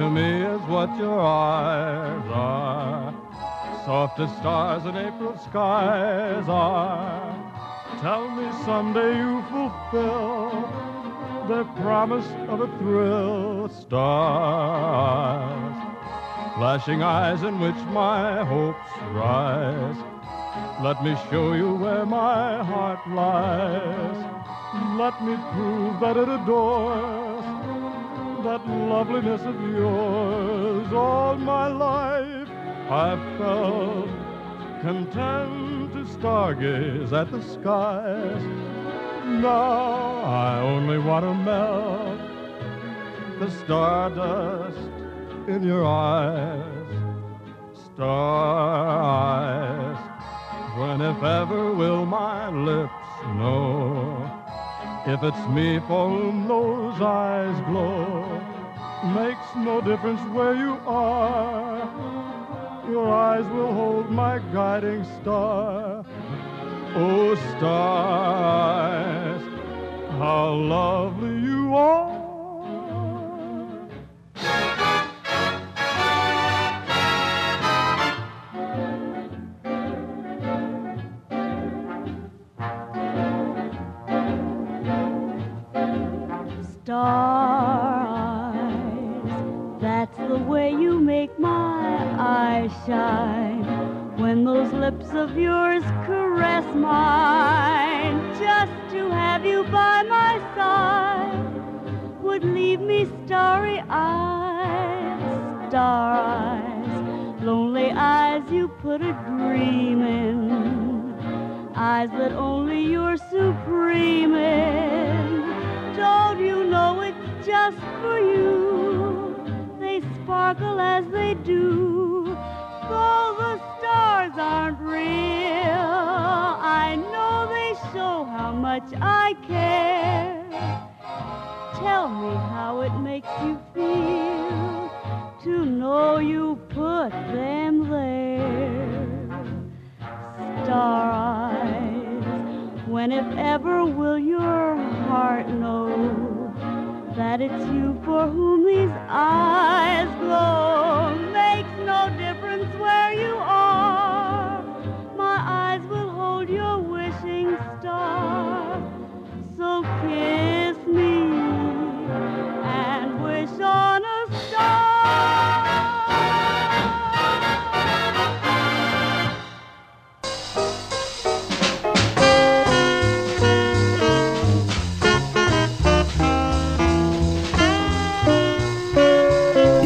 To me is what your eyes are. soft as stars in April skies are. Tell me someday you fulfill the promise of a thrill. Stars, flashing eyes in which my hopes rise. Let me show you where my heart lies. Let me prove that it adores that loveliness of yours all my life I've felt content to stargaze at the skies. Now I only want to melt the stardust in your eyes. Star eyes, when if ever will my lips know if it's me for whom those eyes glow. Makes no difference where you are your eyes will hold my guiding star. Oh, stars, how lovely you are. Star eyes, that's the way you make my eyes shine when those lips of yours caress mine. Just to have you by my side would leave me starry eyes, star eyes, lonely eyes you put a dream in, eyes that only you're supreme in. Don't you know it's just for you? They sparkle as they do though the stars aren't real, I know they show how much I care. Tell me how it makes you feel to know you put them there. Star eyes, when if ever will your heart know that it's you for whom these eyes glow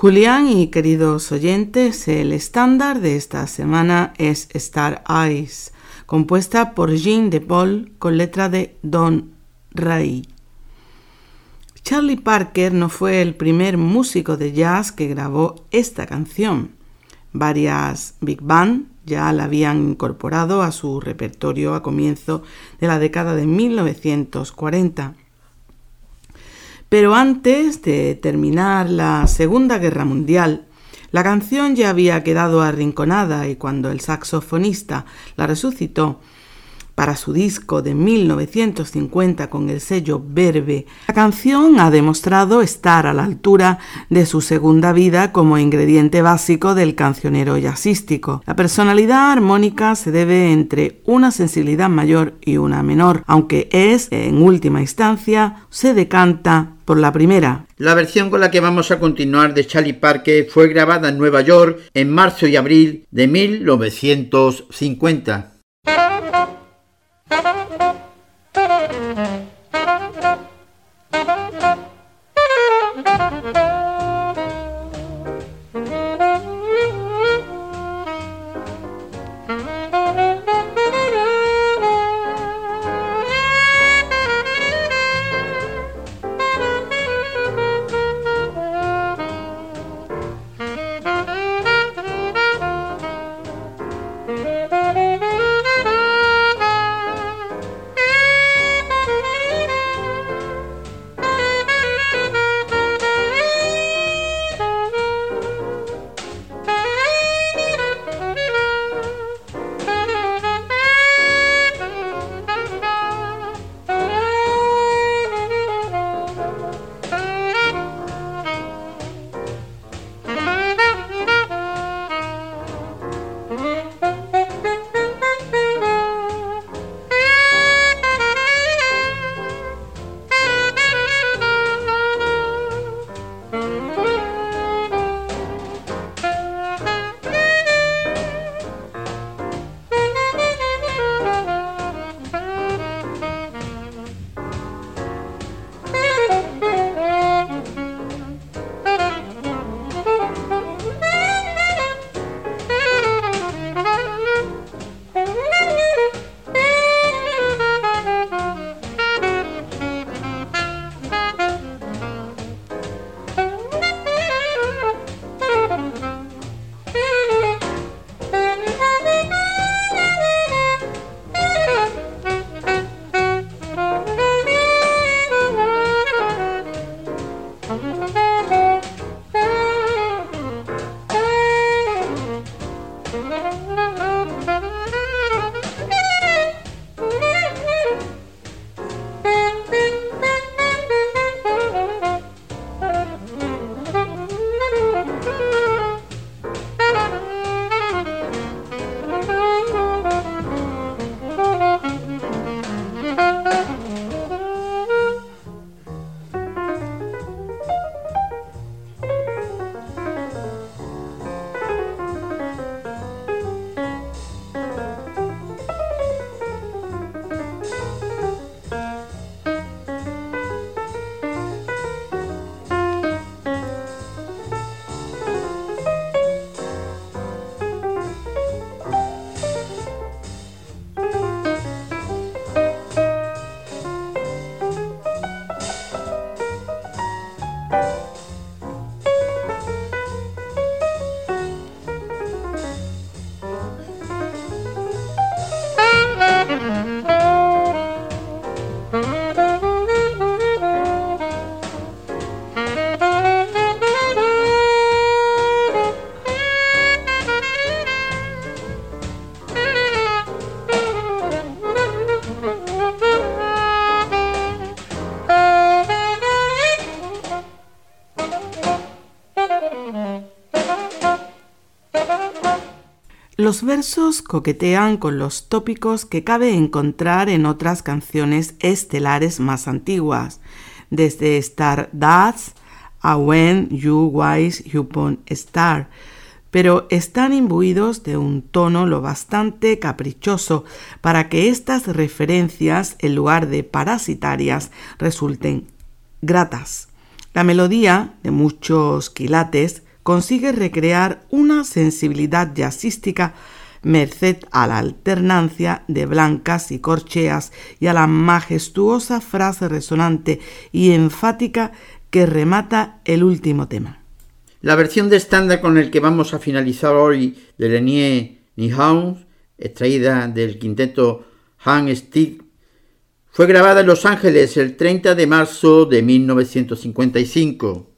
Julián y queridos oyentes, el estándar de esta semana es Star Eyes, compuesta por Jean de Paul con letra de Don Ray. Charlie Parker no fue el primer músico de jazz que grabó esta canción. Varias big band ya la habían incorporado a su repertorio a comienzo de la década de 1940. Pero antes de terminar la Segunda Guerra Mundial, la canción ya había quedado arrinconada y cuando el saxofonista la resucitó, para su disco de 1950 con el sello Verbe. La canción ha demostrado estar a la altura de su segunda vida como ingrediente básico del cancionero jazzístico. La personalidad armónica se debe entre una sensibilidad mayor y una menor, aunque es, en última instancia, se decanta por la primera. La versión con la que vamos a continuar de Charlie Parker fue grabada en Nueva York en marzo y abril de 1950. Thank you. Los versos coquetean con los tópicos que cabe encontrar en otras canciones estelares más antiguas, desde Star Dance a When You Wise Upon Star, pero están imbuidos de un tono lo bastante caprichoso para que estas referencias, en lugar de parasitarias, resulten gratas. La melodía, de muchos quilates, consigue recrear una sensibilidad jazzística merced a la alternancia de blancas y corcheas y a la majestuosa frase resonante y enfática que remata el último tema. La versión de estándar con el que vamos a finalizar hoy de Lenier Nihon, extraída del quinteto Han Stick, fue grabada en Los Ángeles el 30 de marzo de 1955.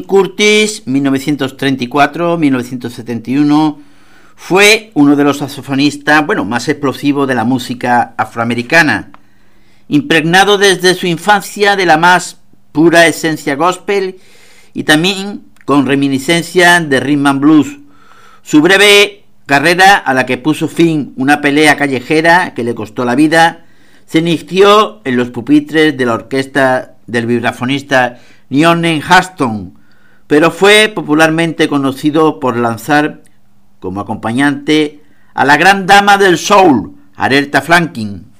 Curtis, 1934-1971, fue uno de los saxofonistas, bueno, más explosivos de la música afroamericana, impregnado desde su infancia de la más pura esencia gospel y también con reminiscencia de rhythm and blues. Su breve carrera, a la que puso fin una pelea callejera que le costó la vida, se inició en los pupitres de la orquesta del vibrafonista Nionen Haston, pero fue popularmente conocido por lanzar como acompañante a la gran dama del soul, Aretha Franklin,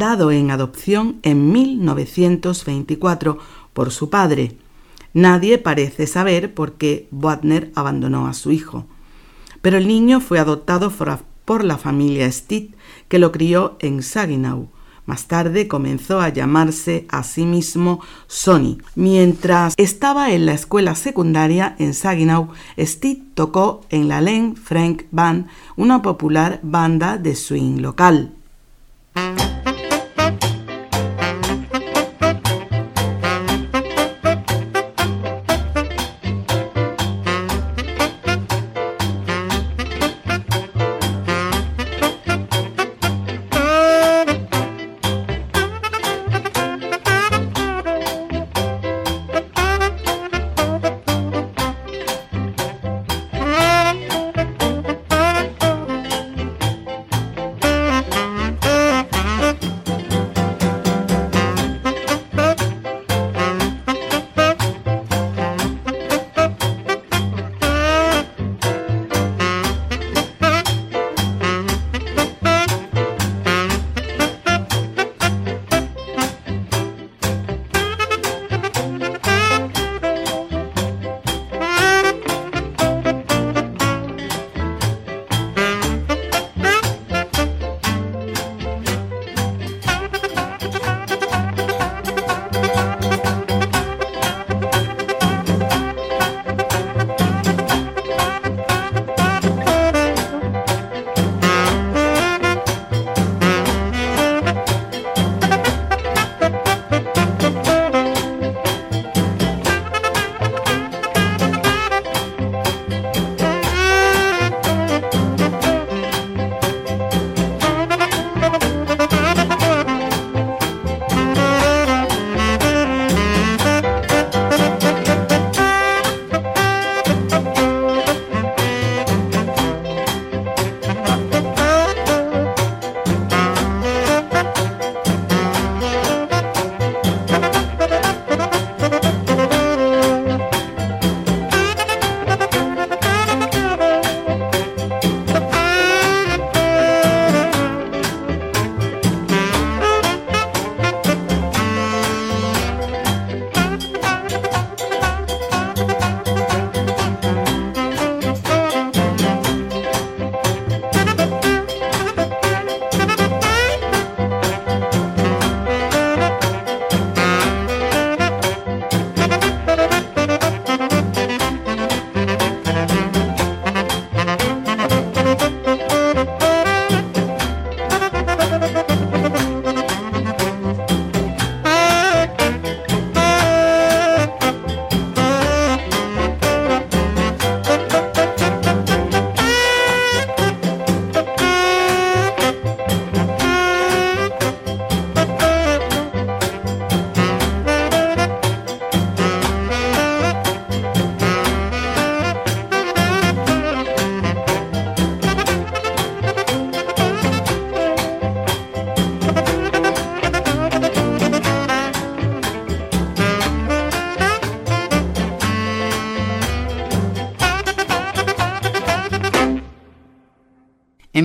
dado en adopción en 1924 por su padre. Nadie parece saber por qué Wagner abandonó a su hijo. Pero el niño fue adoptado por la familia Stitt, que lo crió en Saginaw. Más tarde comenzó a llamarse a sí mismo Sonny. Mientras estaba en la escuela secundaria en Saginaw, Stitt tocó en la Len Frank Band, una popular banda de swing local.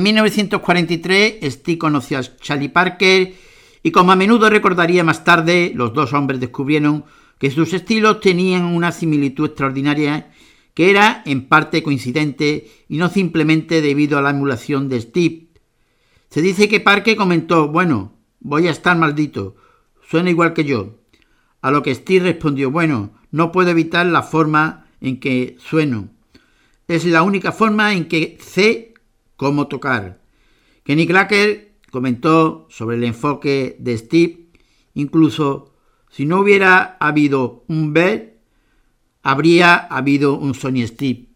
1943, Steve conoció a Charlie Parker y como a menudo recordaría más tarde, los dos hombres descubrieron que sus estilos tenían una similitud extraordinaria que era en parte coincidente y no simplemente debido a la emulación de Steve. Se dice que Parker comentó, bueno, voy a estar maldito, suena igual que yo. A lo que Steve respondió, bueno, no puedo evitar la forma en que sueno. Es la única forma en que sé cómo tocar. Kenny Clacker comentó sobre el enfoque de Steve, incluso si no hubiera habido un B, habría habido un Sony Steve.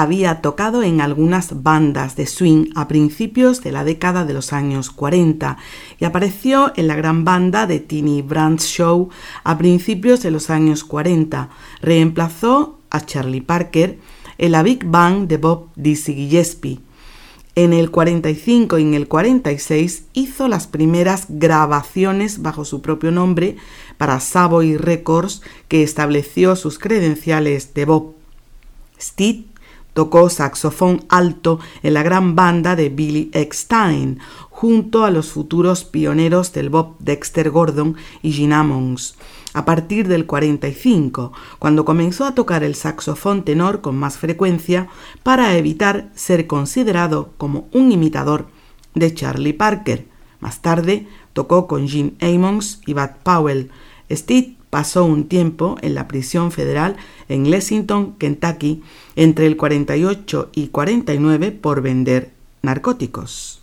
Había tocado en algunas bandas de swing a principios de la década de los años 40 y apareció en la gran banda de Brands Show a principios de los años 40. Reemplazó a Charlie Parker en la Big Bang de Bob Dizzy Gillespie. En el 45 y en el 46 hizo las primeras grabaciones bajo su propio nombre para Savoy Records que estableció sus credenciales de Bob. Steve tocó saxofón alto en la gran banda de Billy Eckstein, junto a los futuros pioneros del Bob Dexter Gordon y Gene Ammons a partir del 45, cuando comenzó a tocar el saxofón tenor con más frecuencia para evitar ser considerado como un imitador de Charlie Parker. Más tarde tocó con Gene Ammons y Bud Powell. Pasó un tiempo en la prisión federal en Lexington, Kentucky, entre el 48 y 49 por vender narcóticos.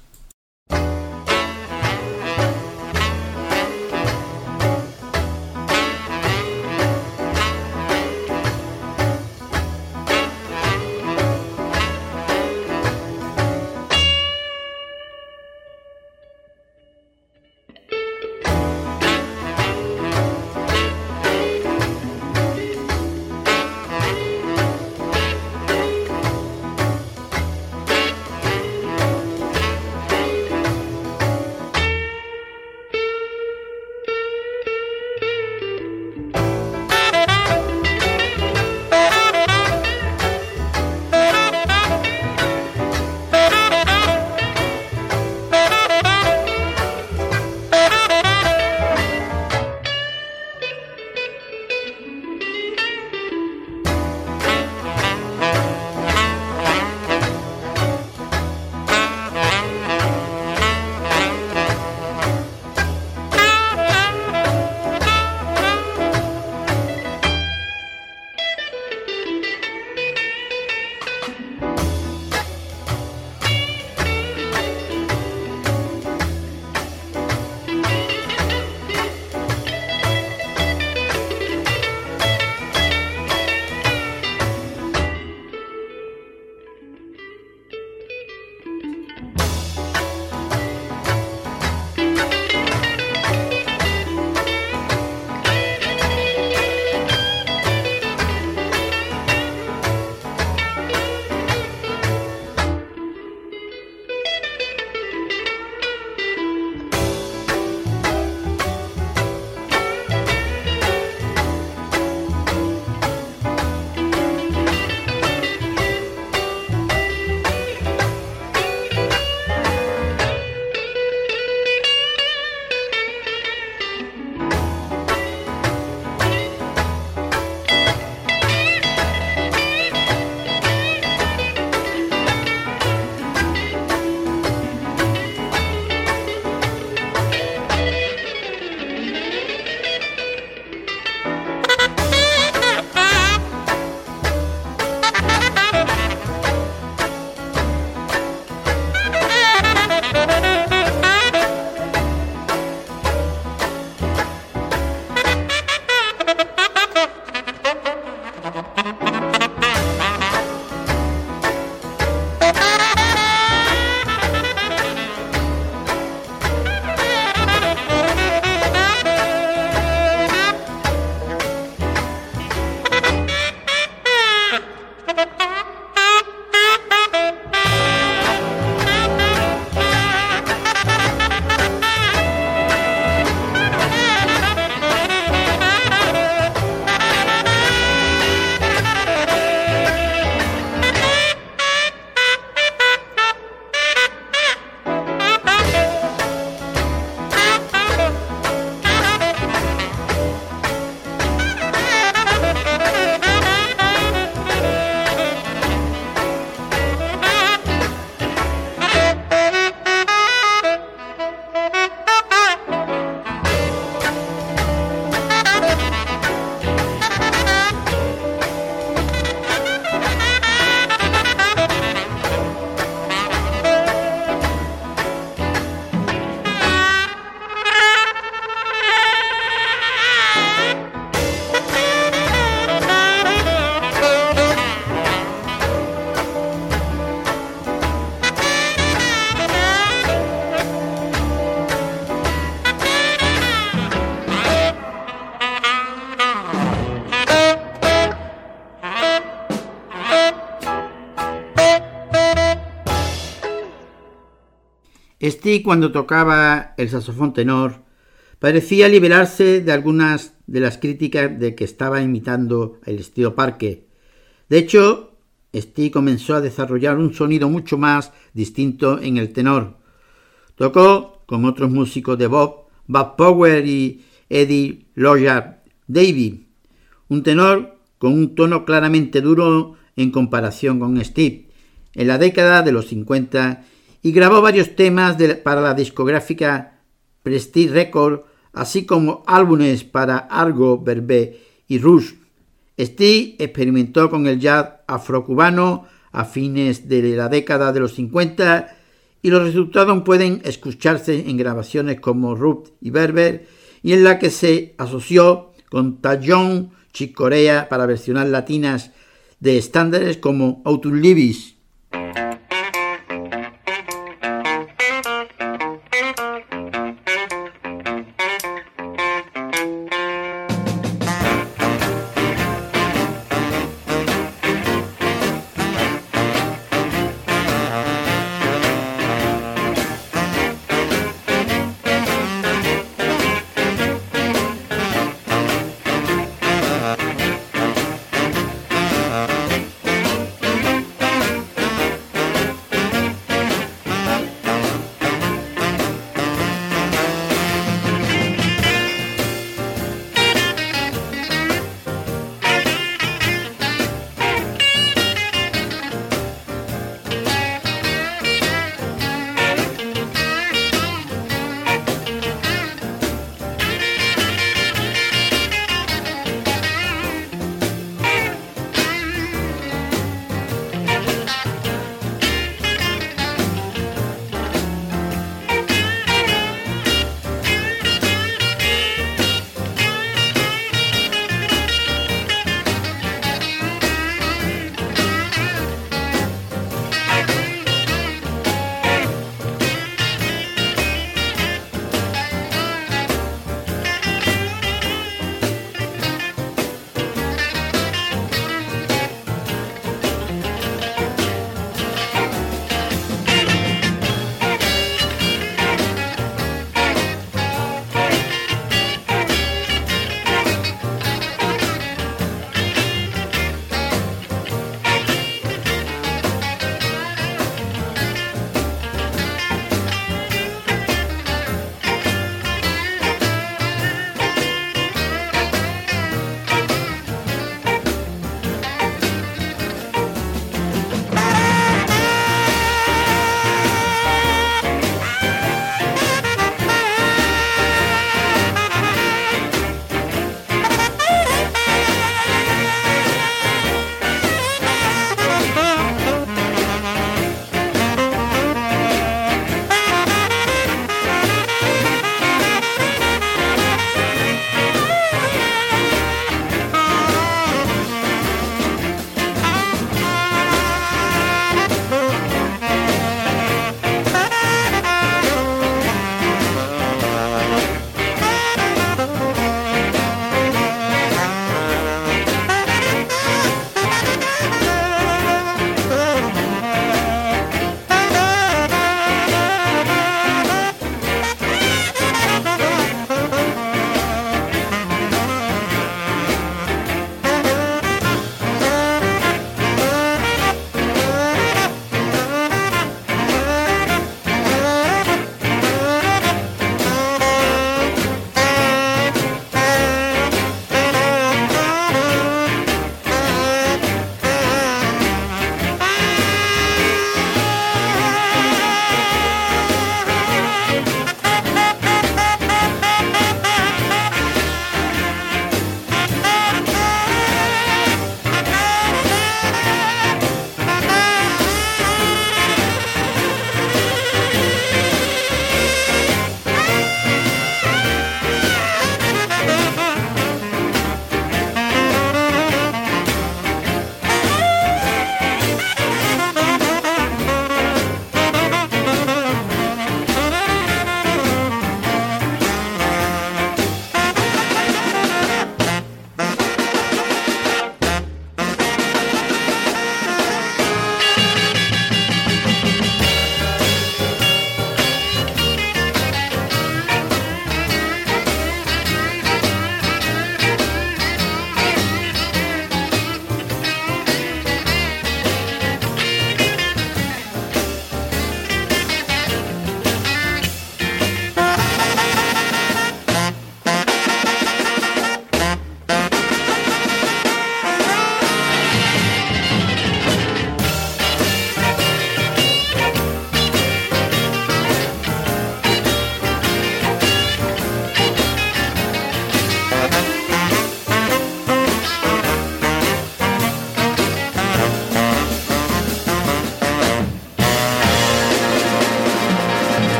Steve cuando tocaba el saxofón tenor parecía liberarse de algunas de las críticas de que estaba imitando el estilo Parque. De hecho, Steve comenzó a desarrollar un sonido mucho más distinto en el tenor. Tocó con otros músicos de Bob, Bob Power y Eddie Lloyd Davy, un tenor con un tono claramente duro en comparación con Steve. En la década de los 50 y grabó varios temas para la discográfica Prestige Record, así como álbumes para Argo, Verbe y Rush. Steve experimentó con el jazz afrocubano a fines de la década de los 50 y los resultados pueden escucharse en grabaciones como Ruth y Berber y en la que se asoció con Tajon Chicorea para versionar latinas de estándares como Libis. Steve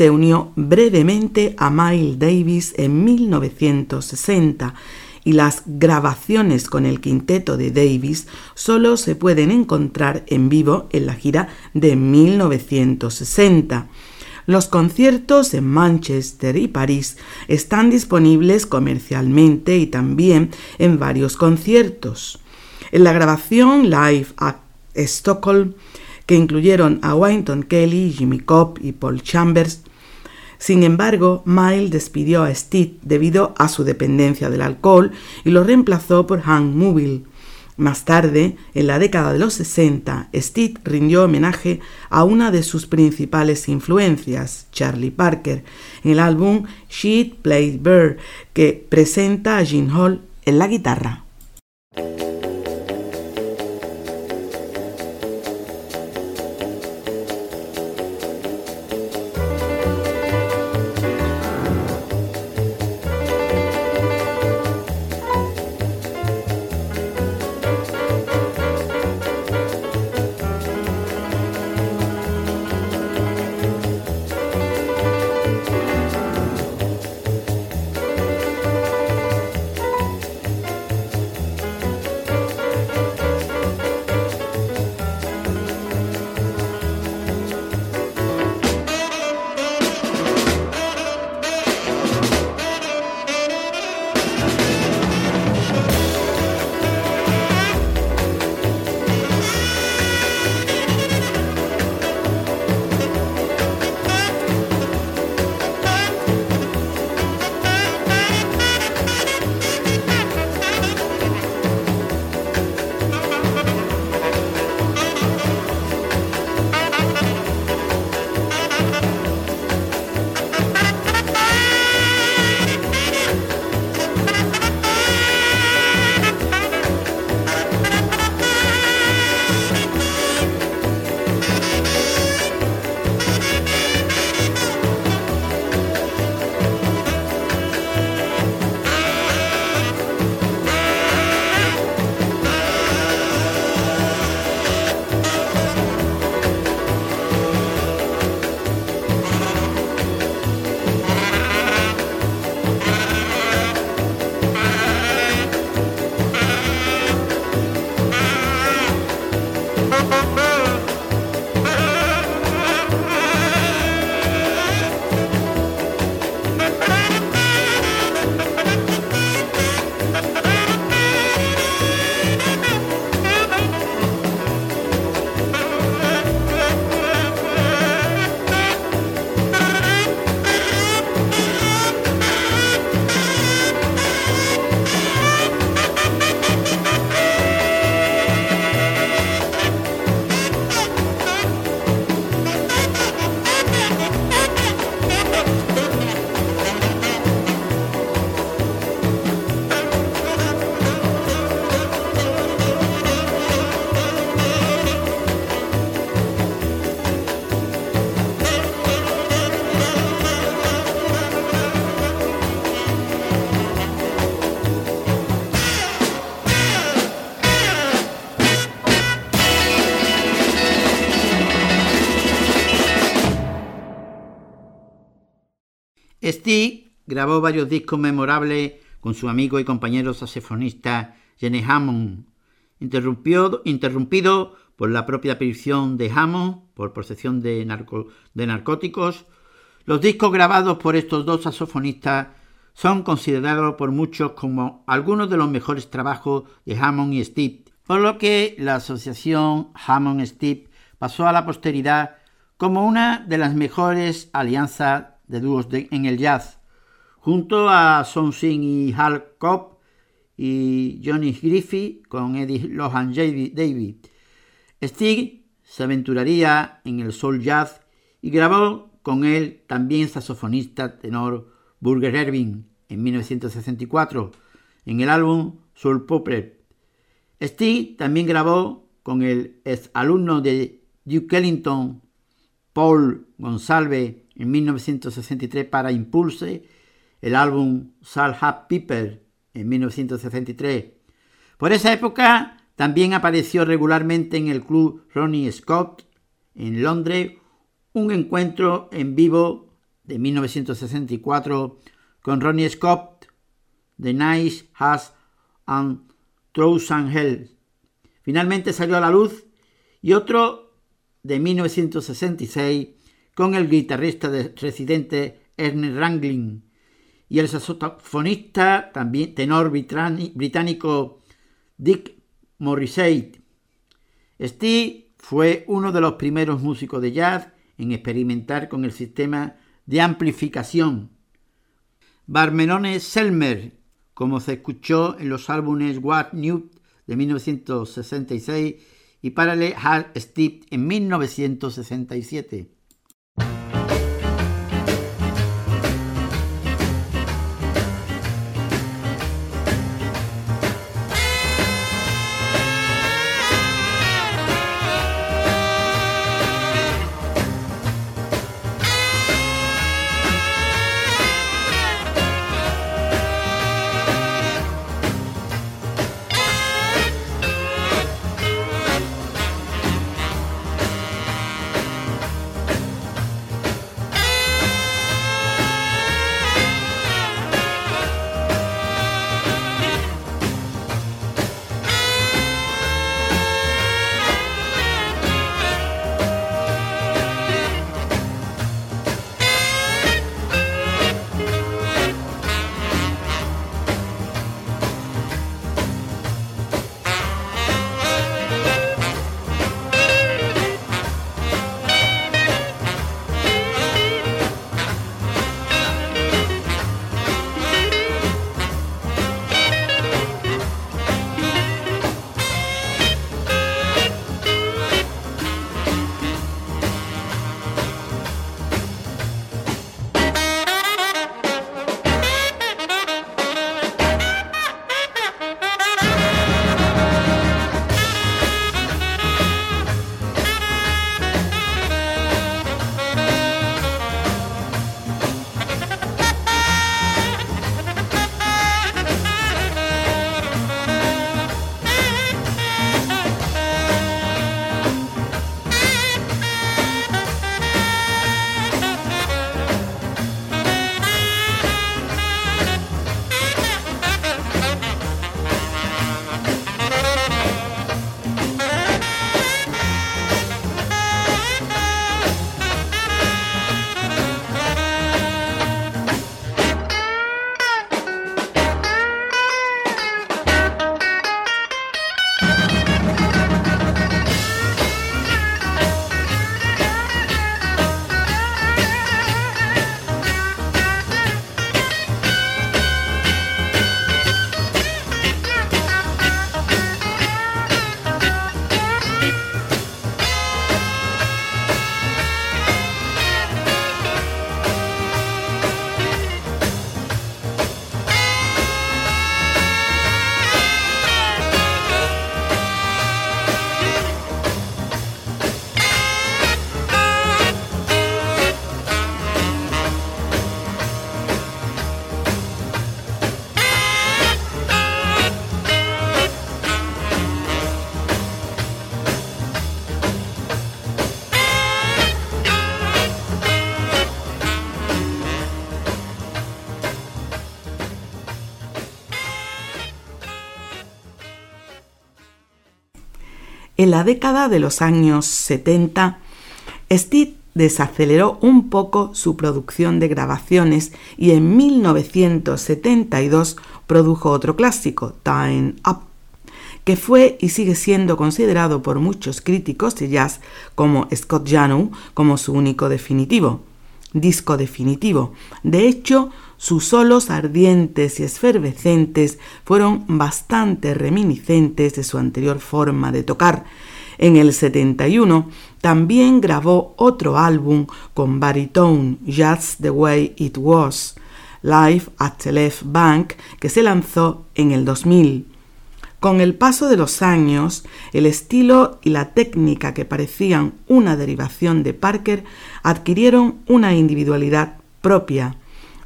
se unió brevemente a Miles Davis en 1960 y las grabaciones con el quinteto de Davis solo se pueden encontrar en vivo en la gira de 1960. Los conciertos en Manchester y París están disponibles comercialmente y también en varios conciertos. En la grabación Live at Stockholm, que incluyeron a Wynton Kelly, Jimmy Cobb y Paul Chambers, sin embargo, Miles despidió a Steve debido a su dependencia del alcohol y lo reemplazó por Hank Moville. Más tarde, en la década de los 60, Steve rindió homenaje a una de sus principales influencias, Charlie Parker, en el álbum Sheet Played Bird, que presenta a Gene Hall en la guitarra. Grabó varios discos memorables con su amigo y compañero saxofonista Jenny Hammond, interrumpido por la propia prisión de Hammond por posesión de, de narcóticos. Los discos grabados por estos dos saxofonistas son considerados por muchos como algunos de los mejores trabajos de Hammond y Steve, por lo que la asociación Hammond-Steve pasó a la posteridad como una de las mejores alianzas de dúos en el jazz, junto a Son Sing y Hal Cobb y Johnny Griffith con Eddie Lohan David. Stig se aventuraría en el soul jazz y grabó con él también saxofonista tenor Burger Erving en 1964 en el álbum Soul Puppet. Stig también grabó con el ex alumno de Duke Ellington, Paul Gonsalves, en 1963 para Impulse, el álbum Sal Hat Piper en 1963. Por esa época también apareció regularmente en el club Ronnie Scott en Londres un encuentro en vivo de 1964 con Ronnie Scott, The Nice Has and Thousand Hell. Finalmente salió a la luz y otro de 1966 con el guitarrista de residente Ernest Ranglin y el saxofonista, también tenor británico Dick Morrissey. Steve fue uno de los primeros músicos de jazz en experimentar con el sistema de amplificación. Barmenone Selmer, como se escuchó en los álbumes What New de 1966 y Parallel Hard Steve en 1967. En la década de los años 70, Steve desaceleró un poco su producción de grabaciones y en 1972 produjo otro clásico, Time Up, que fue y sigue siendo considerado por muchos críticos de jazz como Scott Janu como su único definitivo, disco definitivo. De hecho, sus solos ardientes y esfervescentes fueron bastante reminiscentes de su anterior forma de tocar. En el 71 también grabó otro álbum con baritone Just the Way It Was, Live at the Left Bank, que se lanzó en el 2000. Con el paso de los años, el estilo y la técnica que parecían una derivación de Parker adquirieron una individualidad propia.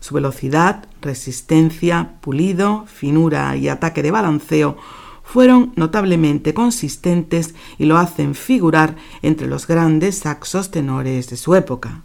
Su velocidad, resistencia, pulido, finura y ataque de balanceo fueron notablemente consistentes y lo hacen figurar entre los grandes saxos tenores de su época.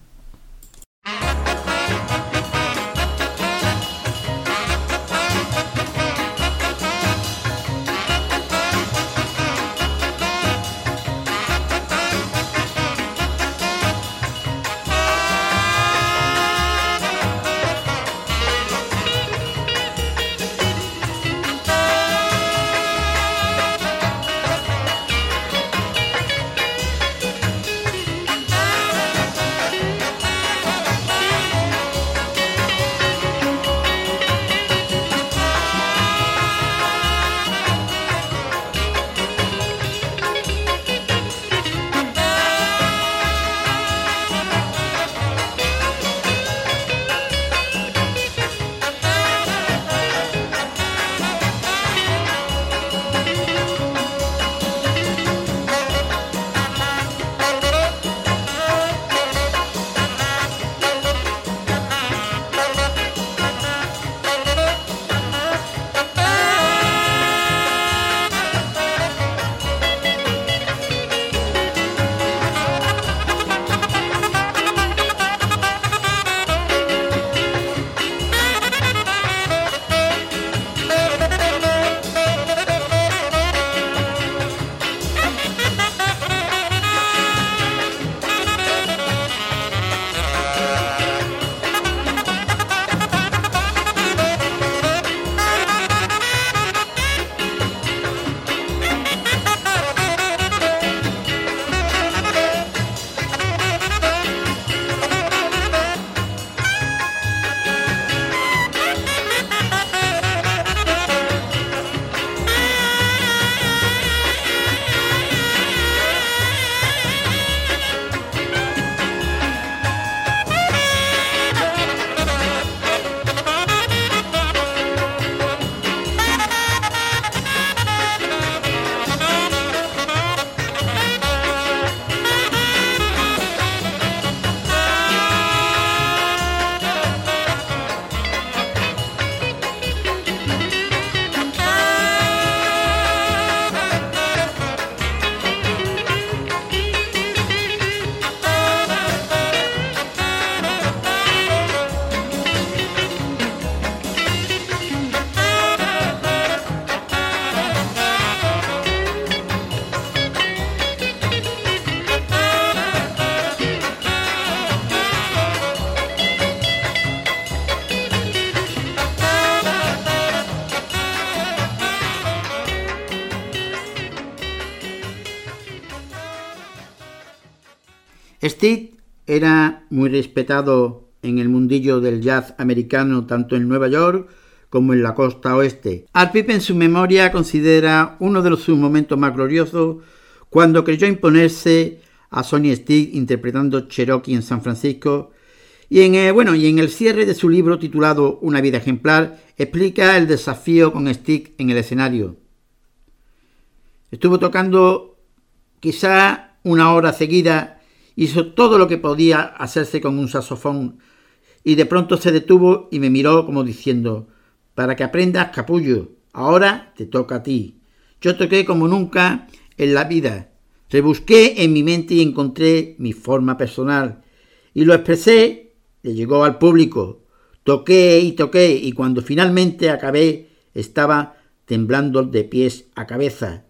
Steve era muy respetado en el mundillo del jazz americano tanto en Nueva York como en la costa oeste. Art en su memoria considera uno de sus momentos más gloriosos cuando creyó imponerse a Sonny Stick interpretando Cherokee en San Francisco y en, eh, bueno, y en el cierre de su libro titulado Una vida ejemplar explica el desafío con Stick en el escenario. Estuvo tocando quizá una hora seguida Hizo todo lo que podía hacerse con un saxofón y de pronto se detuvo y me miró como diciendo, para que aprendas capullo, ahora te toca a ti. Yo toqué como nunca en la vida. Rebusqué en mi mente y encontré mi forma personal. Y lo expresé, le llegó al público. Toqué y toqué y cuando finalmente acabé estaba temblando de pies a cabeza.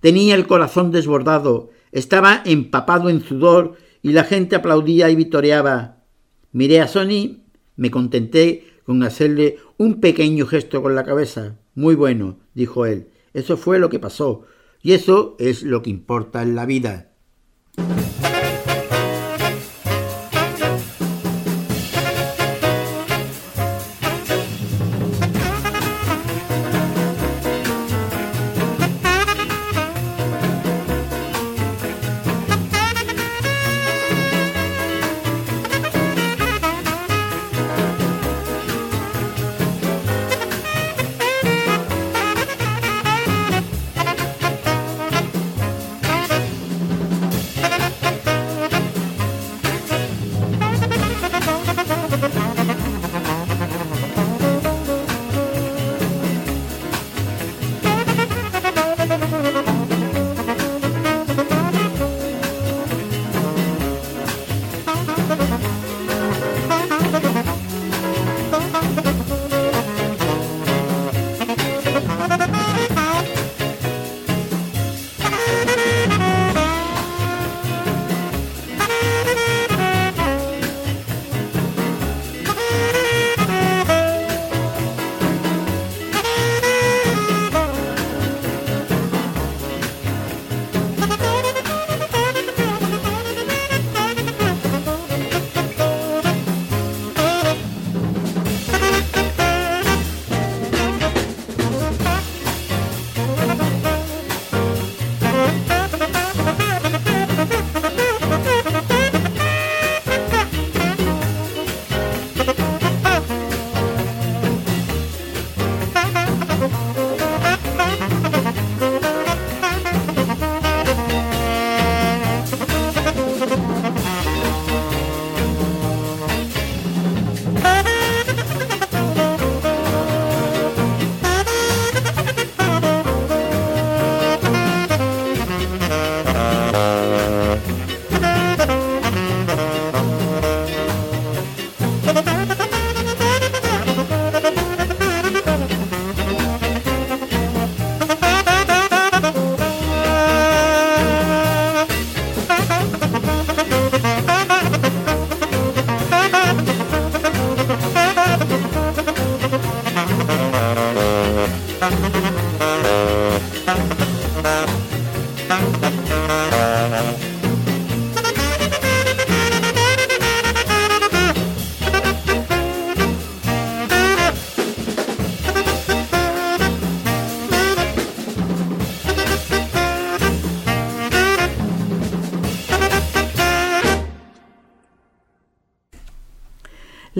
Tenía el corazón desbordado, estaba empapado en sudor y la gente aplaudía y vitoreaba. Miré a Sony, me contenté con hacerle un pequeño gesto con la cabeza. Muy bueno, dijo él. Eso fue lo que pasó. Y eso es lo que importa en la vida.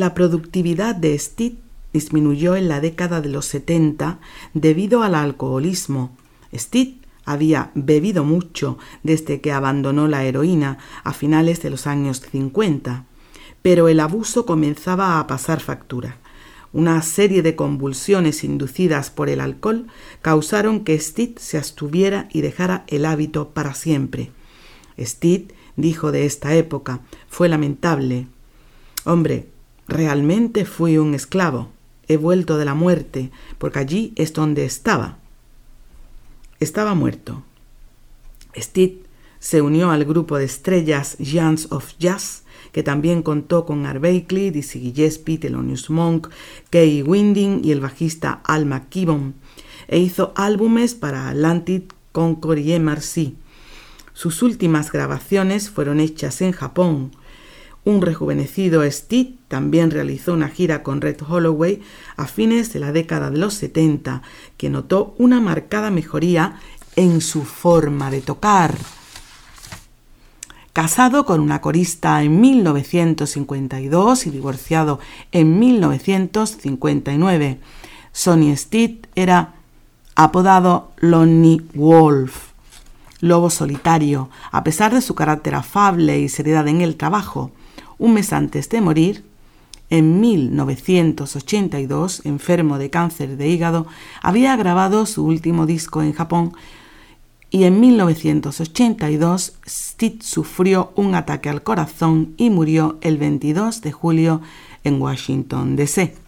La productividad de Steed disminuyó en la década de los 70 debido al alcoholismo. Steed había bebido mucho desde que abandonó la heroína a finales de los años 50, pero el abuso comenzaba a pasar factura. Una serie de convulsiones inducidas por el alcohol causaron que Steed se abstuviera y dejara el hábito para siempre. Steed dijo de esta época, fue lamentable. Hombre, realmente fui un esclavo. He vuelto de la muerte, porque allí es donde estaba. Estaba muerto. Steed se unió al grupo de estrellas Giants of Jazz que también contó con Art Blakey, Dizzy Gillespie, Thelonious Monk, Kay Winding y el bajista Al McKibben, e hizo álbumes para Atlantic, Concord y MRC. Sus últimas grabaciones fueron hechas en Japón. Un rejuvenecido Steve también realizó una gira con Red Holloway a fines de la década de los 70, que notó una marcada mejoría en su forma de tocar casado con una corista en 1952 y divorciado en 1959. Sonny Steed era apodado Lonnie Wolf, lobo solitario, a pesar de su carácter afable y seriedad en el trabajo. Un mes antes de morir, en 1982, enfermo de cáncer de hígado, había grabado su último disco en Japón y en 1982 Steve sufrió un ataque al corazón y murió el 22 de julio en Washington, D.C.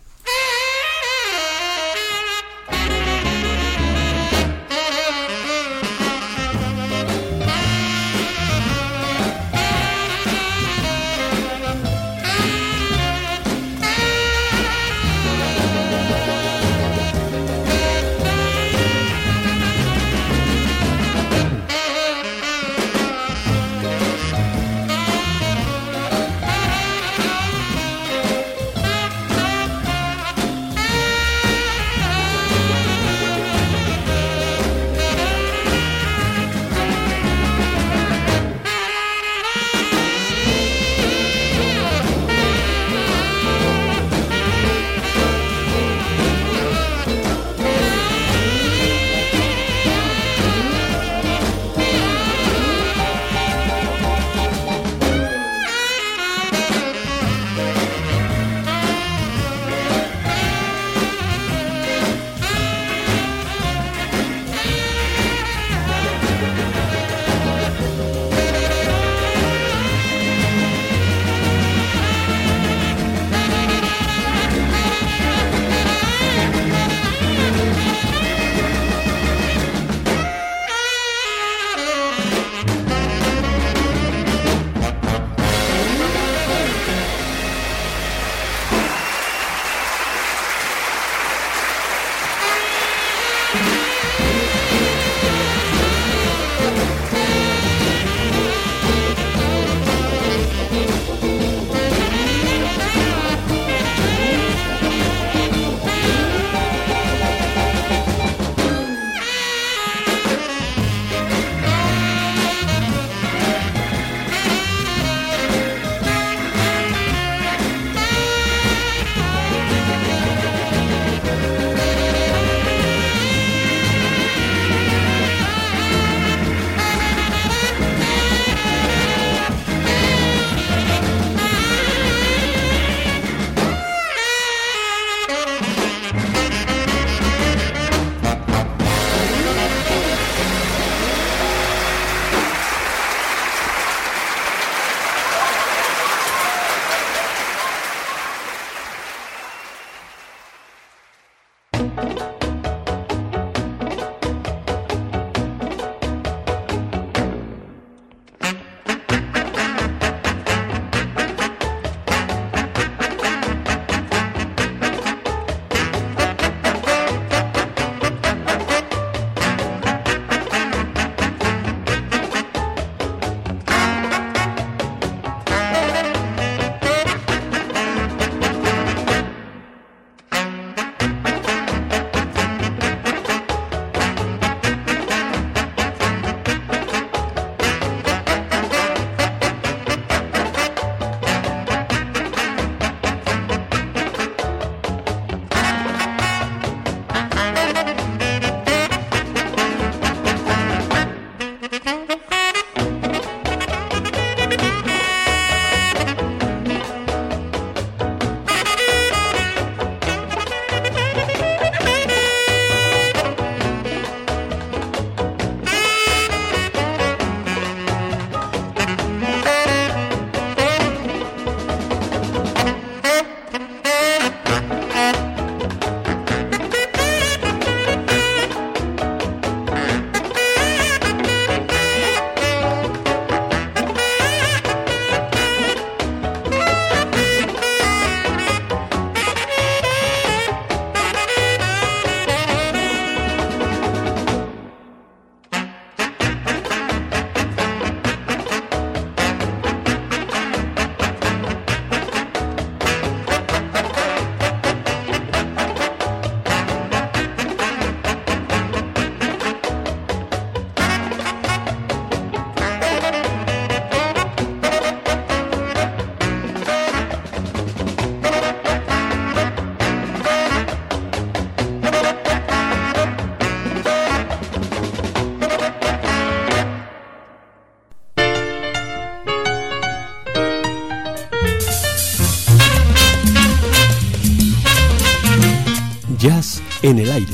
en el aire.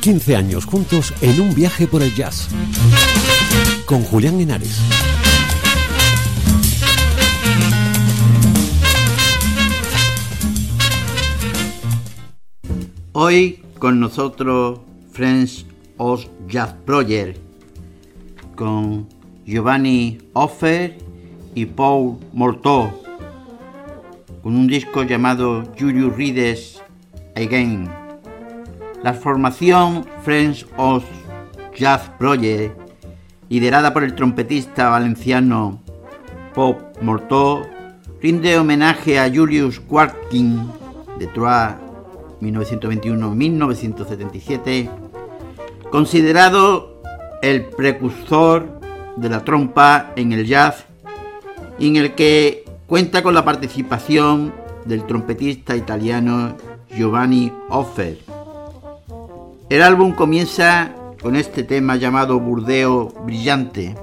15 años juntos en un viaje por el jazz. Con Julián Henares. Hoy con nosotros Friends of Jazz Project con Giovanni Offer y Paul Morteau con un disco llamado Julius Rides Again. La formación Friends of Jazz Project, liderada por el trompetista valenciano Paul Morteau, rinde homenaje a Julius Quarkin de Troyes 1921-1977, considerado el precursor de la trompa en el jazz en el que cuenta con la participación del trompetista italiano Giovanni Offer. El álbum comienza con este tema llamado Burdeo Brillante,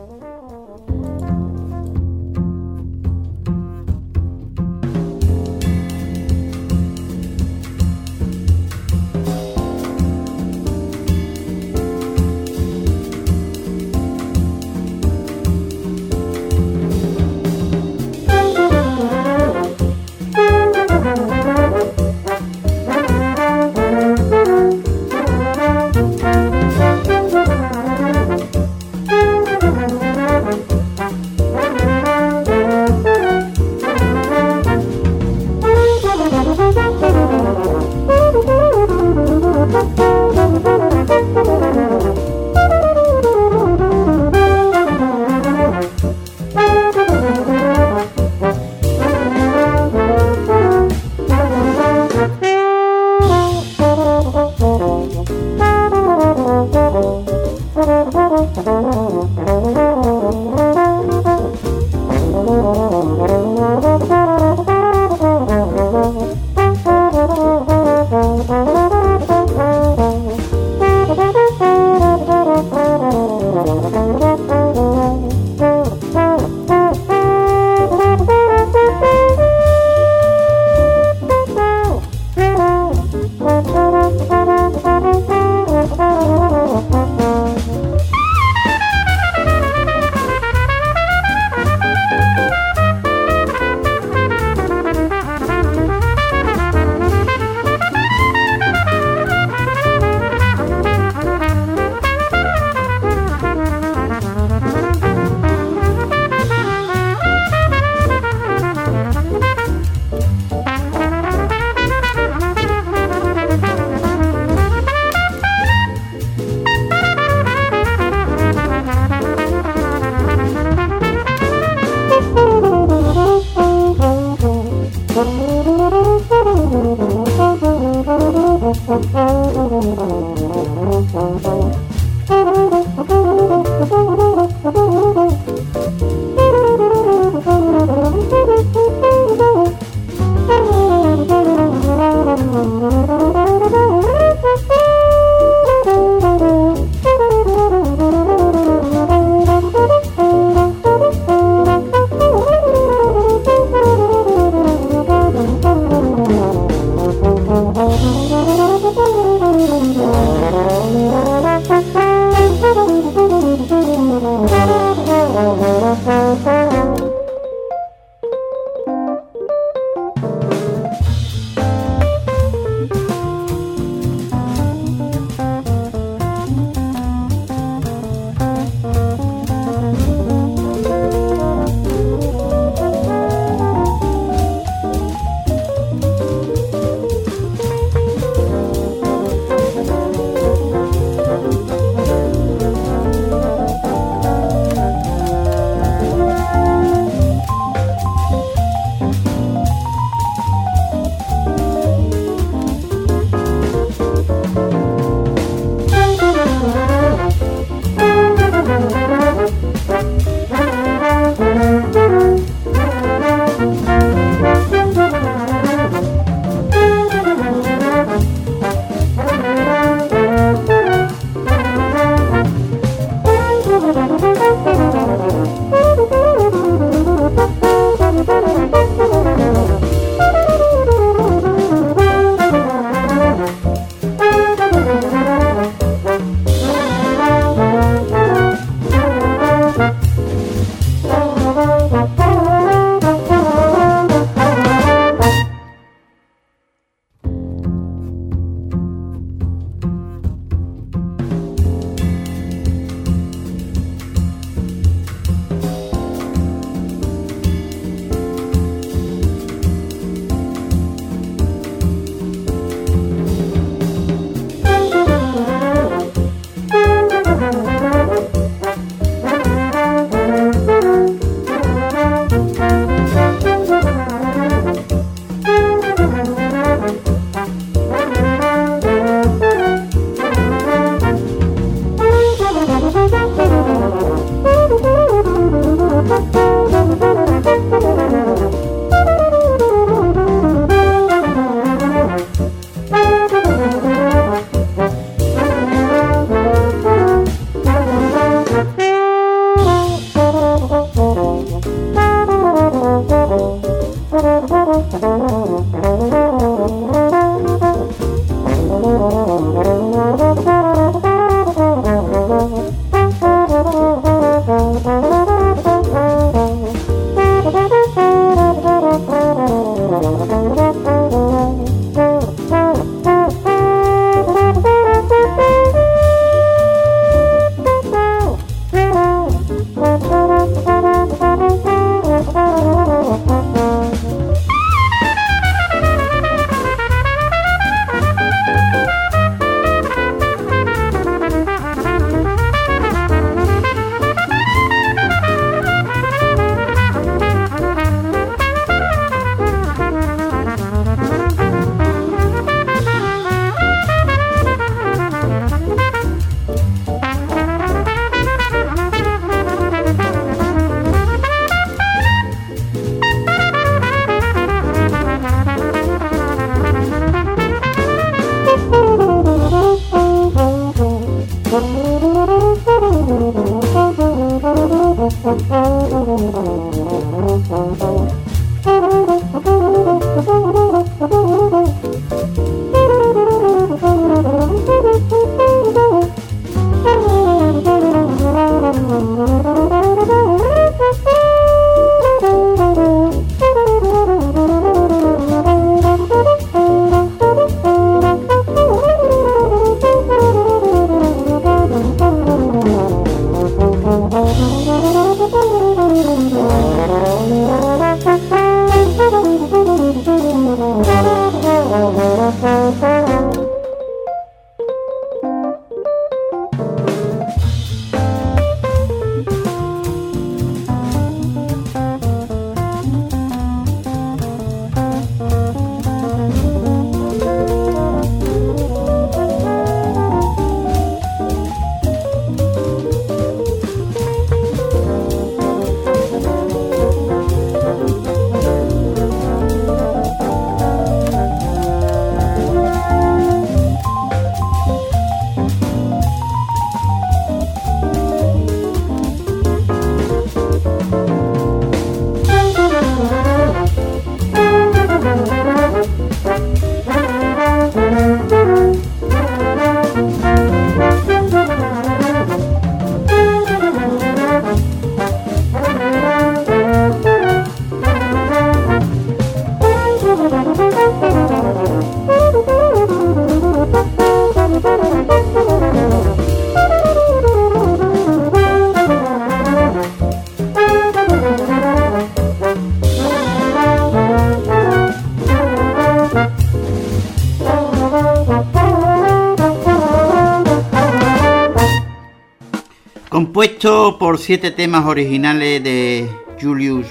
Por siete temas originales de Julius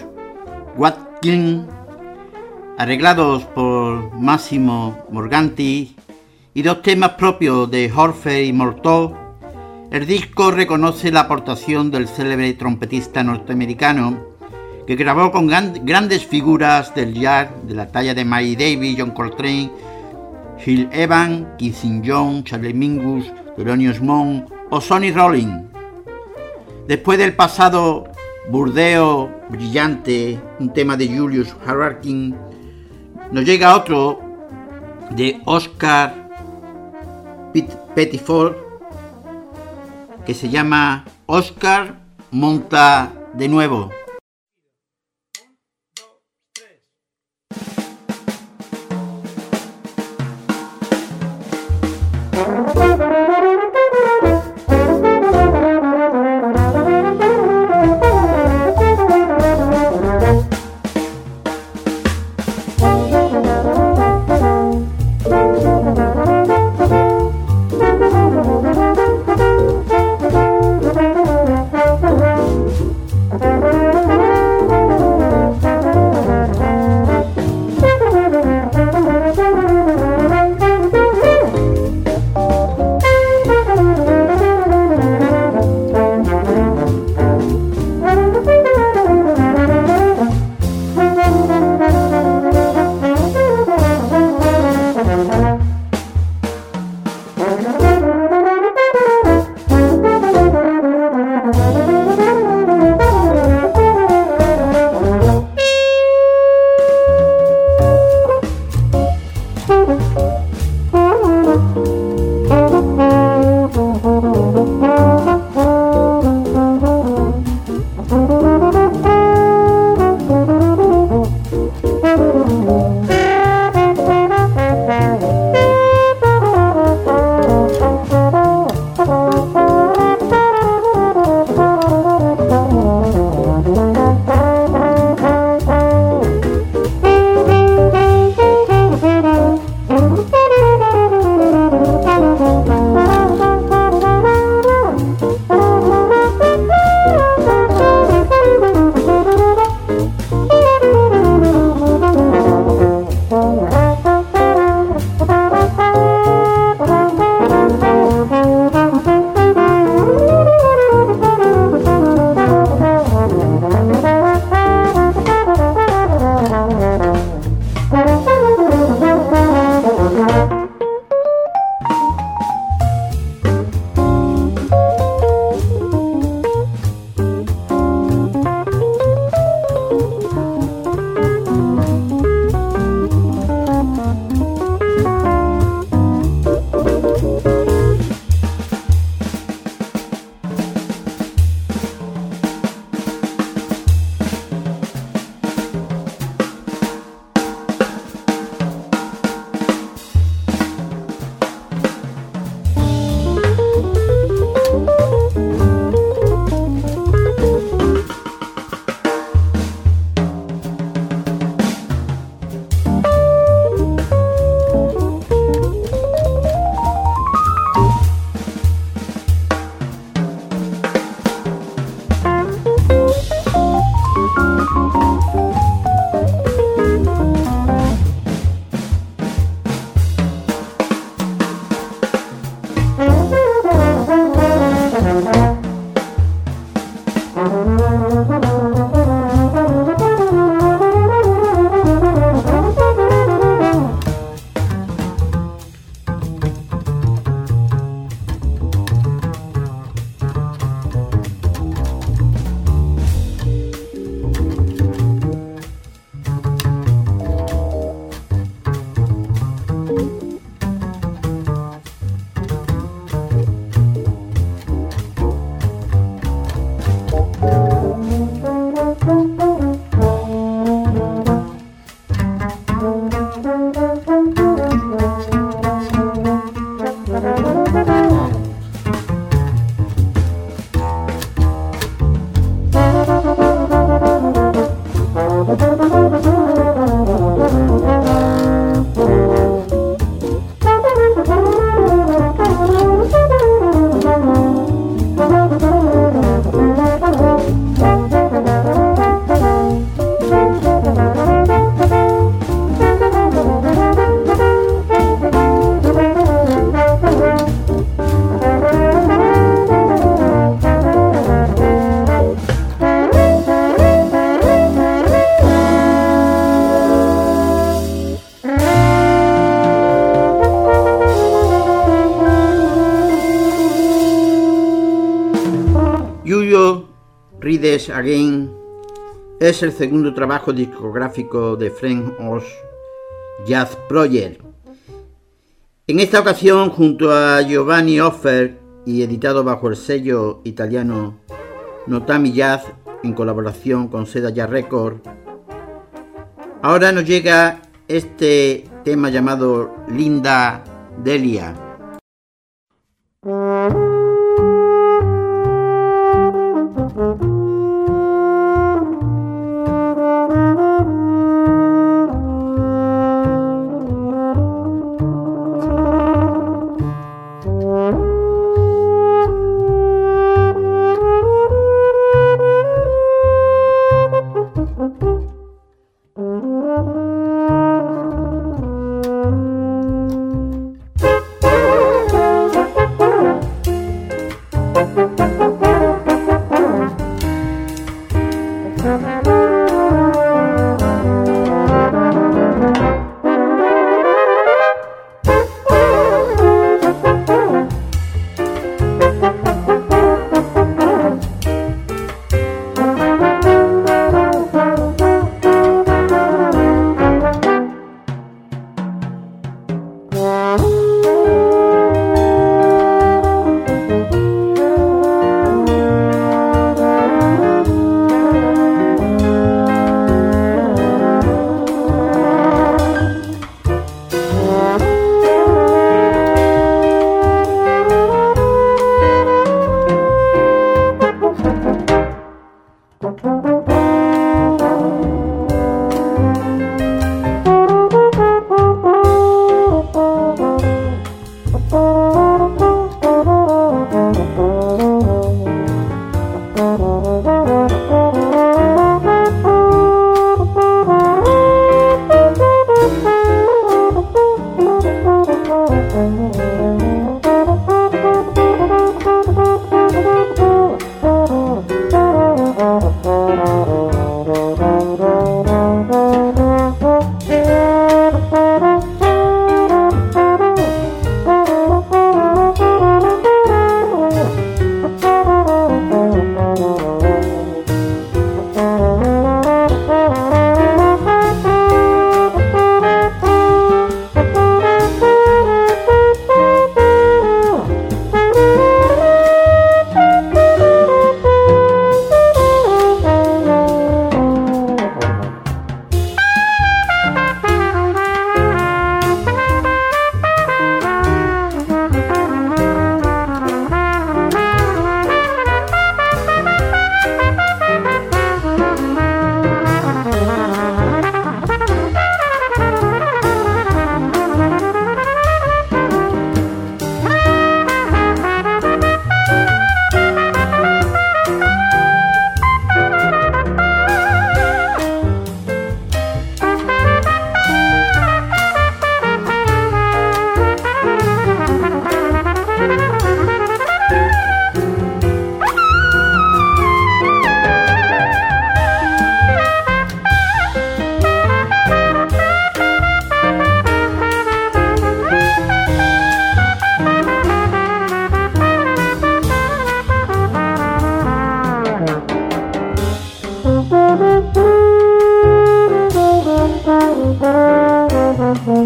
Watkins, arreglados por Massimo Morganti y dos temas propios de Horfe y Morteau, el disco reconoce la aportación del célebre trompetista norteamericano que grabó con grandes figuras del jazz de la talla de Miles Davis, John Coltrane, Gil Evans, Quincy Jones, Charlie Mingus, Thelonious Monk o Sonny Rollins. Después del pasado burdeo brillante, un tema de Julius Hararkin, nos llega otro de Oscar Pettiford que se llama Oscar monta de nuevo. Again es el segundo trabajo discográfico de Frank Oz Jazz Project. En esta ocasión, junto a Giovanni Offer y editado bajo el sello italiano Notami Jazz en colaboración con Seda Jazz Record. Ahora nos llega este tema llamado Linda Delia.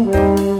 Música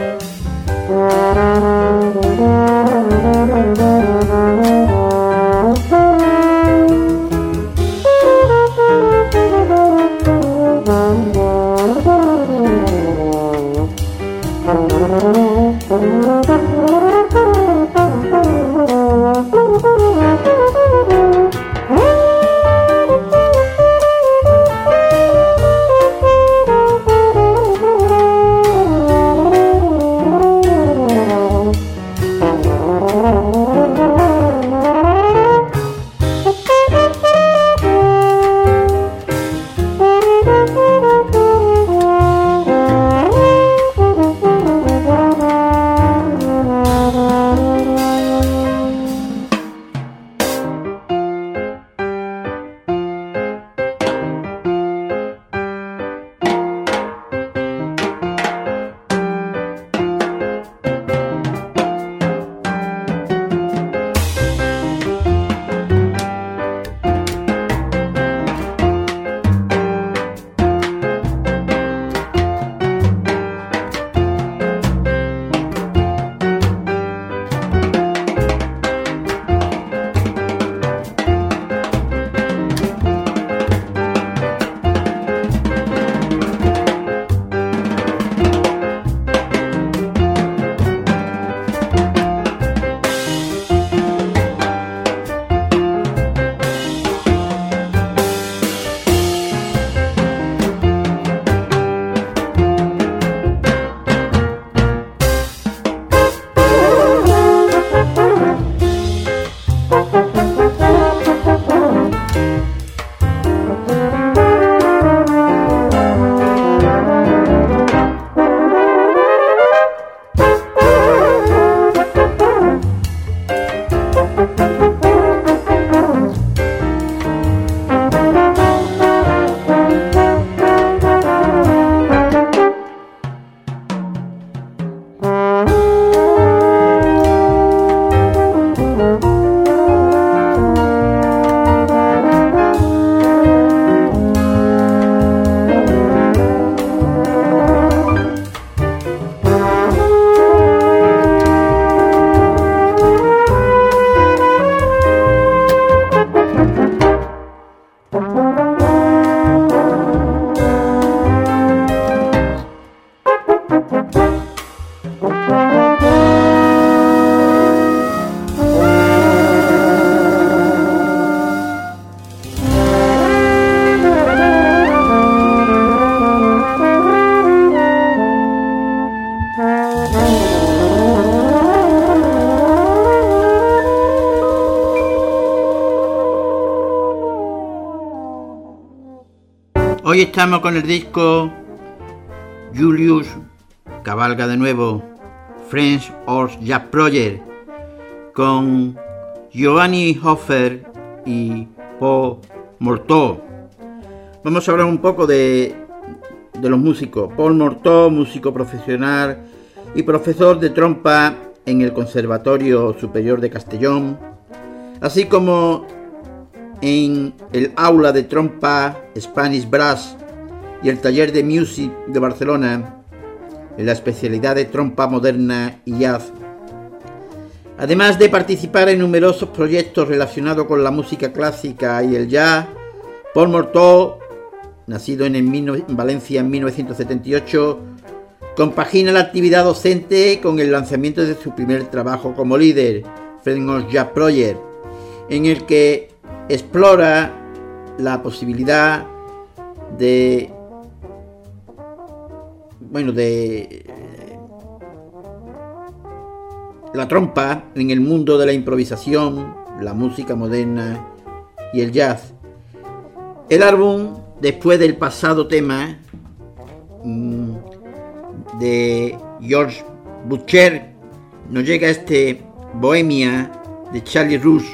Hoy estamos con el disco Julius Cabalga de nuevo French Horse Jazz Project con Giovanni Hoffer y Paul Morteau. Vamos a hablar un poco de, de los músicos. Paul Morteau, músico profesional y profesor de trompa en el Conservatorio Superior de Castellón, así como en el aula de trompa Spanish Brass y el taller de music de Barcelona en la especialidad de trompa moderna y jazz. Además de participar en numerosos proyectos relacionados con la música clásica y el jazz, Paul Morteau, nacido en, Valencia en 1978, compagina la actividad docente con el lanzamiento de su primer trabajo como líder, French Jazz Project, en el que explora la posibilidad de bueno de la trompa en el mundo de la improvisación, la música moderna y el jazz. El álbum, después del pasado tema mm, de George Butcher, nos llega este Bohemia de Charlie Rush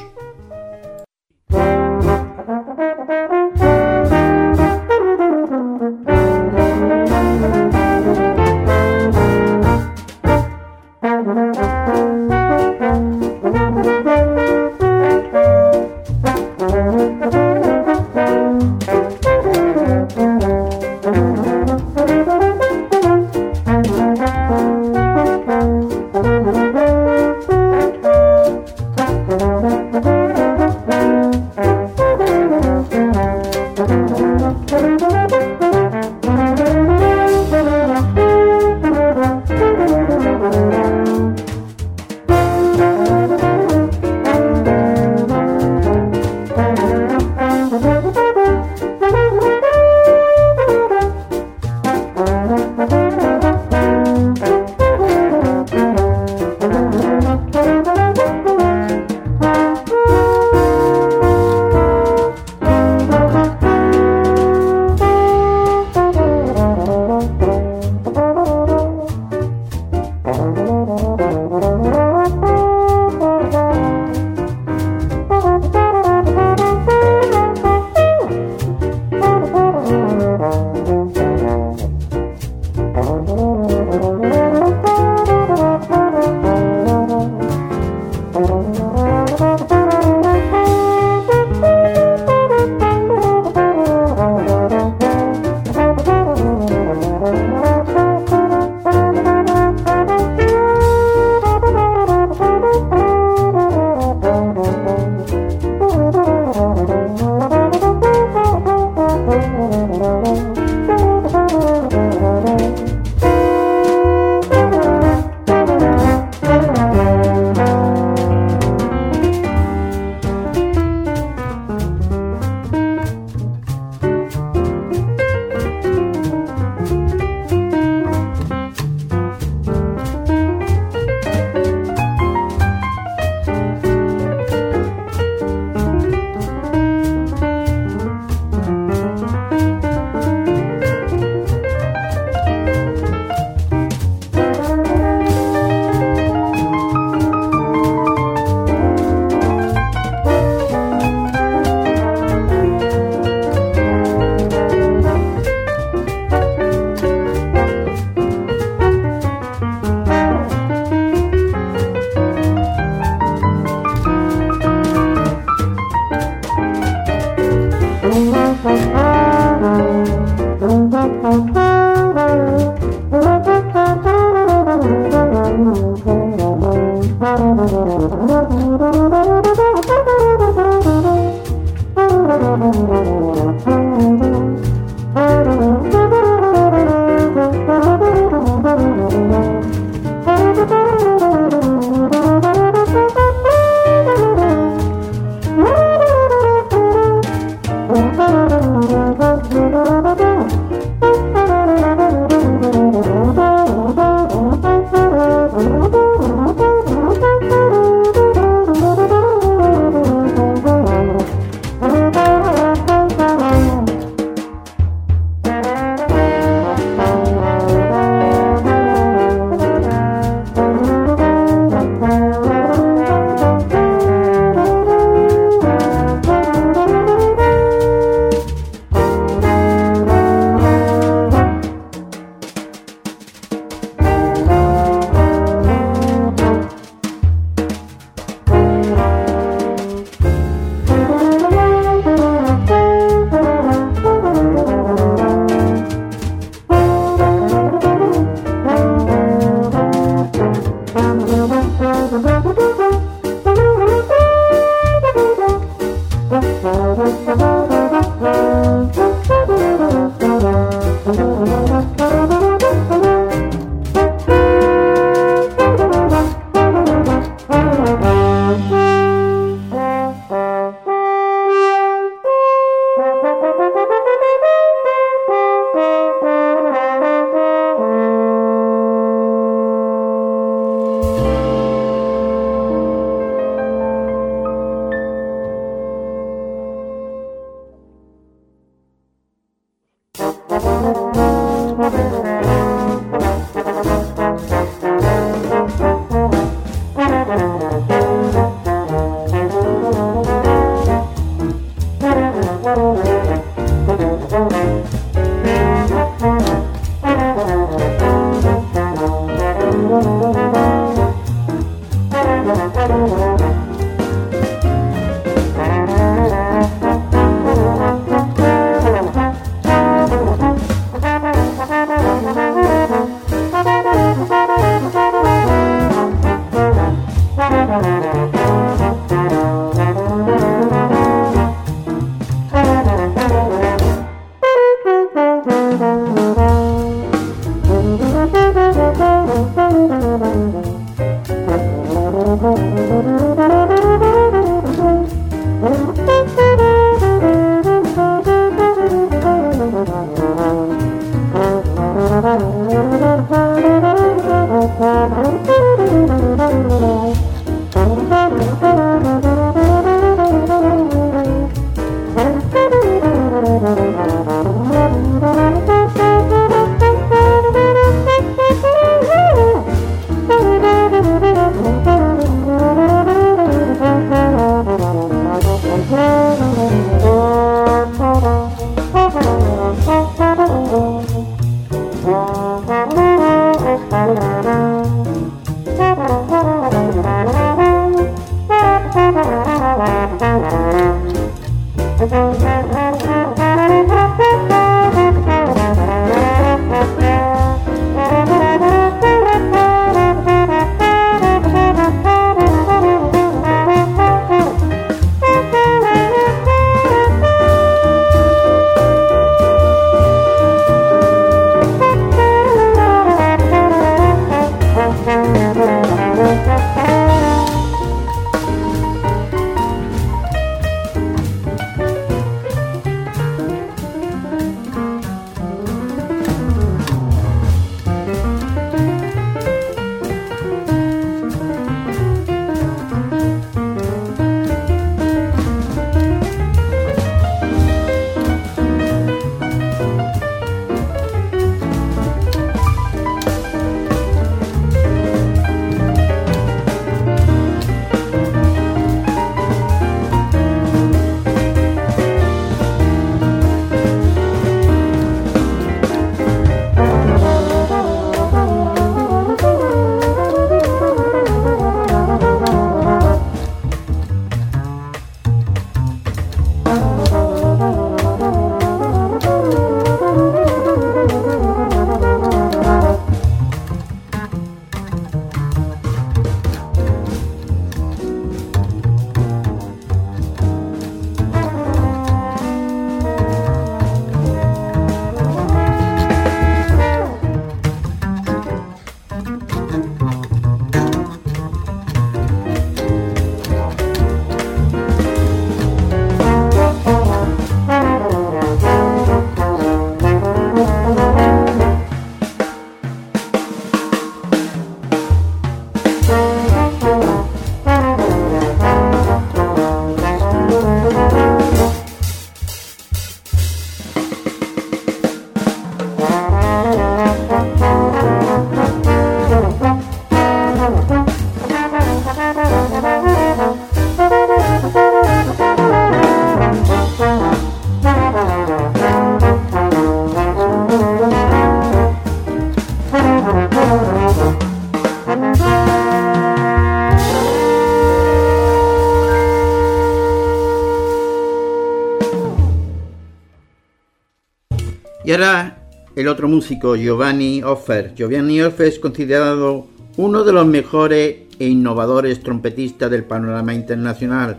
El otro músico, Giovanni Offer. Giovanni Offer es considerado uno de los mejores e innovadores trompetistas del panorama internacional.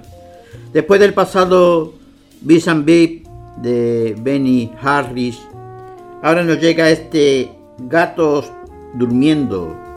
Después del pasado Bis and Beep de Benny Harris, ahora nos llega este Gatos Durmiendo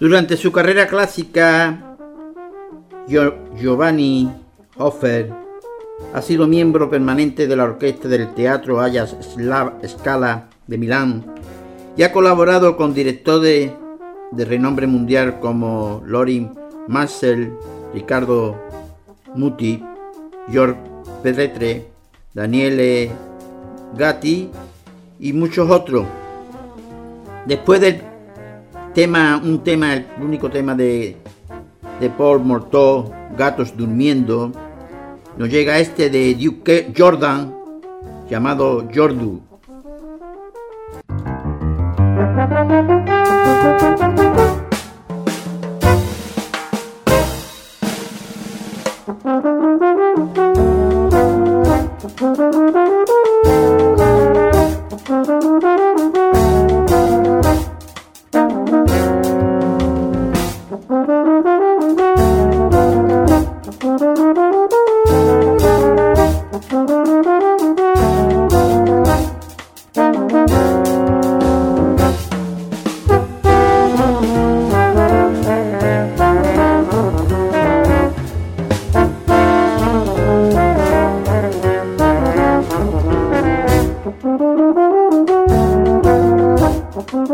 Durante su carrera clásica, Giovanni Hofer ha sido miembro permanente de la orquesta del Teatro Ayas Scala de Milán y ha colaborado con directores de renombre mundial como Lorin Marcel, Ricardo Muti, George Pedretre, Daniele Gatti y muchos otros. Después del tema, un tema, el único tema de, de Paul Morteau, Gatos Durmiendo. Nos llega este de Duke Jordan, llamado Jordu.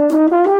Thank you.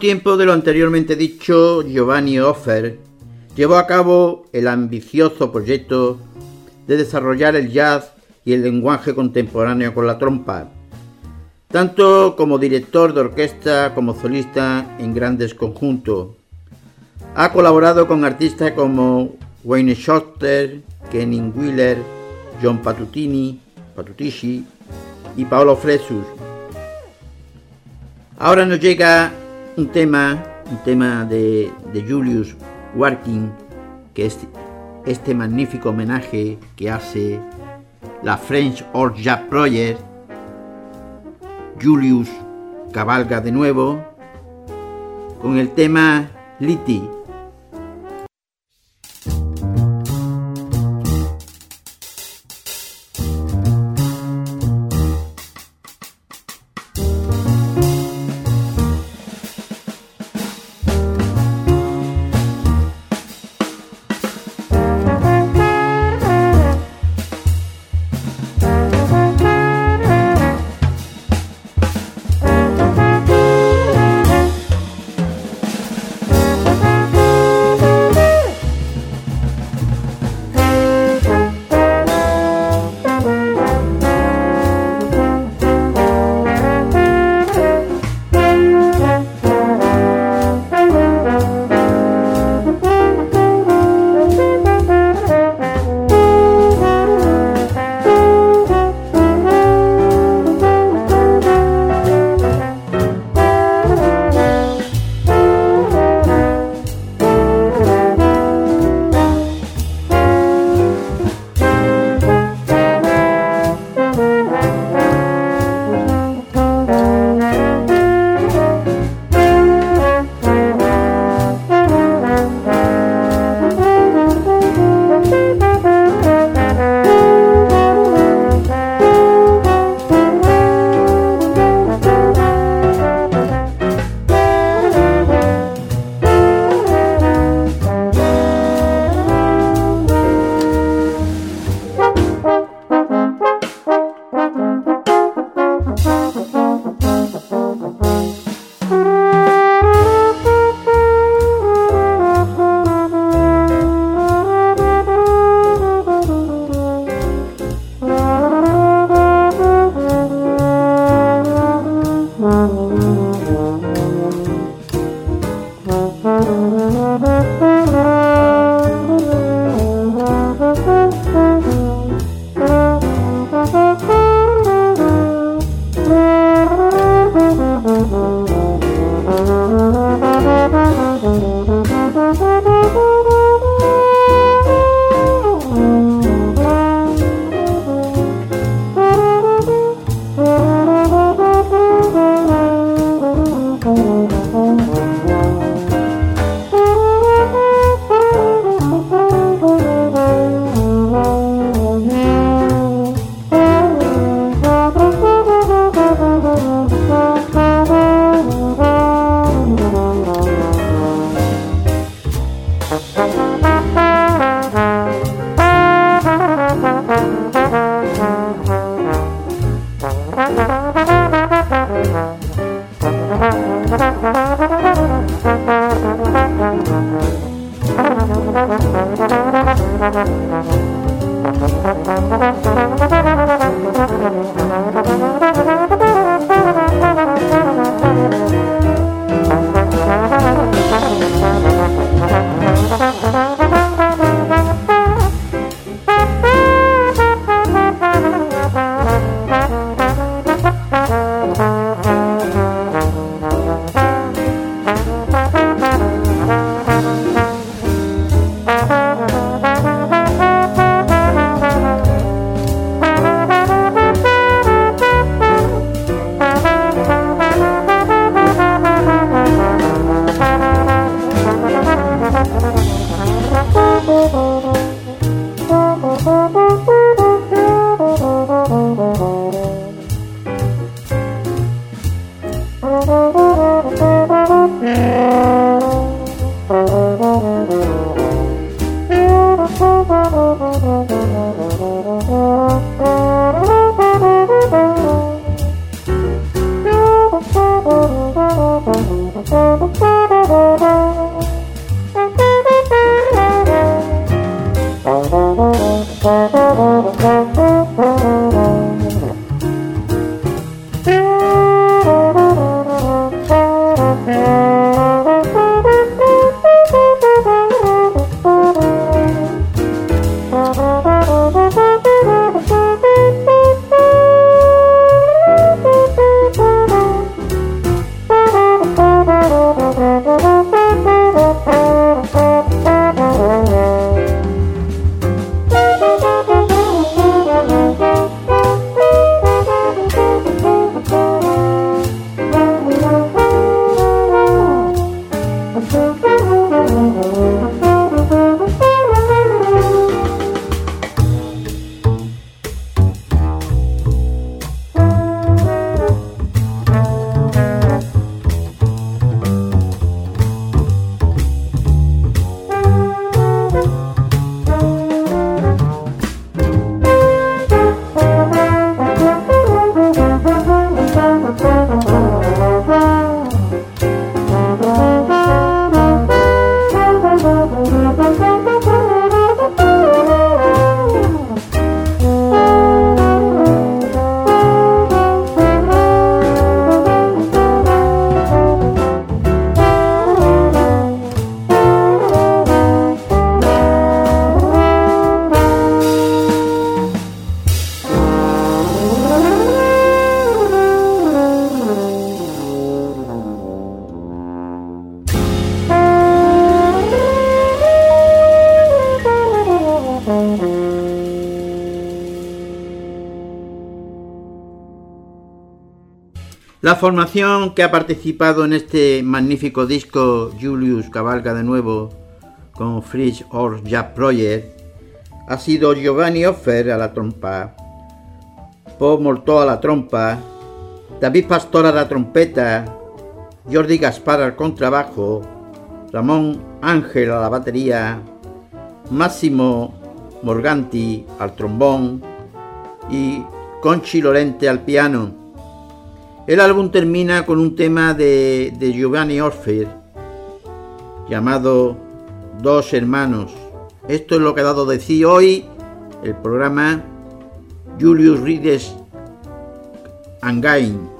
Tiempo de lo anteriormente dicho, Giovanni Offer llevó a cabo el ambicioso proyecto de desarrollar el jazz y el lenguaje contemporáneo con la trompa, tanto como director de orquesta como solista en grandes conjuntos. Ha colaborado con artistas como Wayne Shorter, Kenny Wheeler, John Patutini, Patutici y Paolo Fresus. Ahora nos llega un tema, un tema de, Julius Warking, que es este magnífico homenaje que hace la French Or Jazz Project. Julius cabalga de nuevo con el tema Liti. Formación que ha participado en este magnífico disco Julius cabalga de nuevo con Fritz Or Jazz Project ha sido Giovanni Offer a la trompa, Paul Mortó a la trompa, David Pastor a la trompeta, Jordi Gaspar al contrabajo, Ramón Ángel a la batería, Máximo Morganti al trombón y Conchi Lorente al piano. El álbum termina con un tema de, Giovanni Orfer llamado Dos Hermanos. Esto es lo que ha dado de sí hoy el programa Julius Rides Angain.